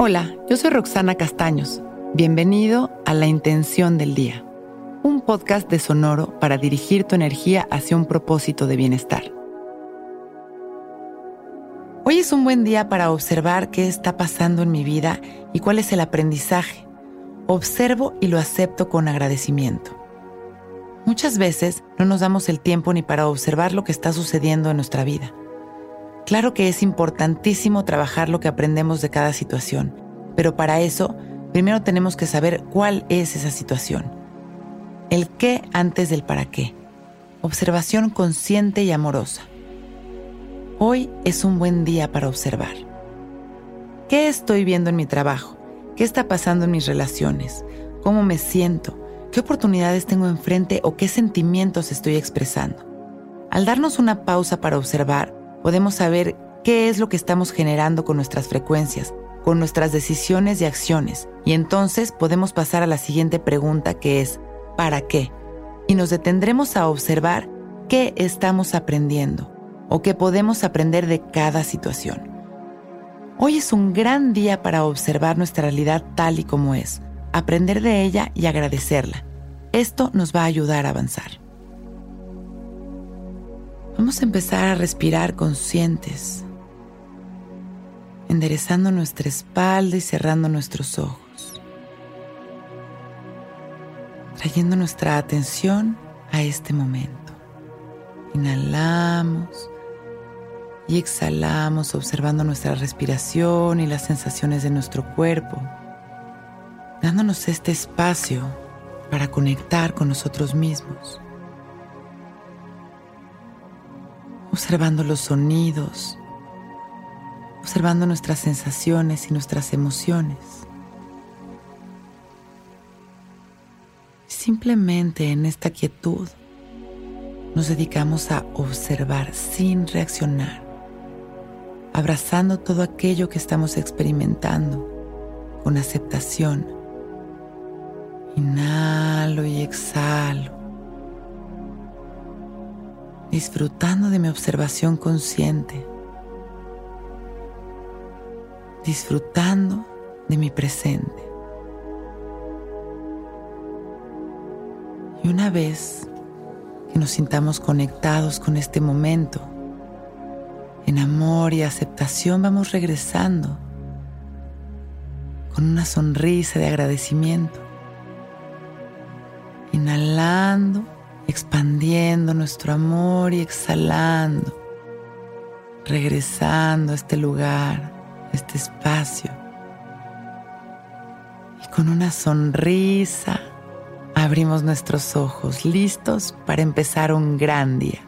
Hola, yo soy Roxana Castaños. Bienvenido a La Intención del Día, un podcast de Sonoro para dirigir tu energía hacia un propósito de bienestar. Hoy es un buen día para observar qué está pasando en mi vida y cuál es el aprendizaje. Observo y lo acepto con agradecimiento. Muchas veces no nos damos el tiempo ni para observar lo que está sucediendo en nuestra vida. Claro que es importantísimo trabajar lo que aprendemos de cada situación, pero para eso primero tenemos que saber cuál es esa situación. El qué antes del para qué. Observación consciente y amorosa. Hoy es un buen día para observar. ¿Qué estoy viendo en mi trabajo? ¿Qué está pasando en mis relaciones? ¿Cómo me siento? ¿Qué oportunidades tengo enfrente o qué sentimientos estoy expresando? Al darnos una pausa para observar, podemos saber qué es lo que estamos generando con nuestras frecuencias, con nuestras decisiones y acciones, y entonces podemos pasar a la siguiente pregunta que es, ¿para qué? Y nos detendremos a observar qué estamos aprendiendo o qué podemos aprender de cada situación. Hoy es un gran día para observar nuestra realidad tal y como es, aprender de ella y agradecerla. Esto nos va a ayudar a avanzar. Vamos a empezar a respirar conscientes, enderezando nuestra espalda y cerrando nuestros ojos, trayendo nuestra atención a este momento. Inhalamos y exhalamos observando nuestra respiración y las sensaciones de nuestro cuerpo, dándonos este espacio para conectar con nosotros mismos. Observando los sonidos, observando nuestras sensaciones y nuestras emociones. Simplemente en esta quietud nos dedicamos a observar sin reaccionar, abrazando todo aquello que estamos experimentando con aceptación. Inhalo y exhalo disfrutando de mi observación consciente, disfrutando de mi presente. Y una vez que nos sintamos conectados con este momento, en amor y aceptación vamos regresando con una sonrisa de agradecimiento, inhalando expandiendo nuestro amor y exhalando, regresando a este lugar, a este espacio. Y con una sonrisa abrimos nuestros ojos, listos para empezar un gran día.